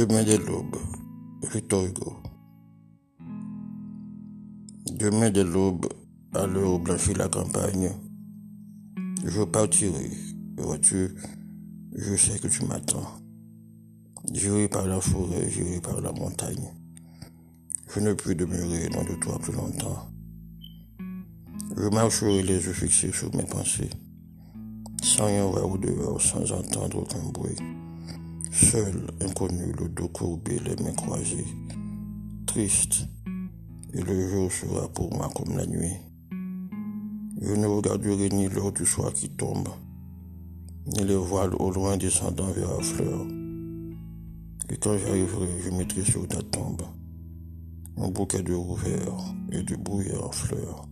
Demain de l'aube, Victor Hugo. Demain de l'aube, à l'heure où blanchit la campagne, je partirai. Vois-tu, je sais que tu m'attends. J'irai par la forêt, j'irai par la montagne. Je ne puis demeurer loin de toi plus longtemps. Je marcherai les yeux fixés sur mes pensées, sans rien voir au dehors, sans entendre aucun bruit. Seul, inconnu, le dos courbé, les mains croisées, triste, et le jour sera pour moi comme la nuit. Je ne regarderai ni l'heure du soir qui tombe, ni les voiles au loin descendant vers la fleur. Et quand j'arriverai, je mettrai sur ta tombe un bouquet de rouverts et de brouillard en fleurs.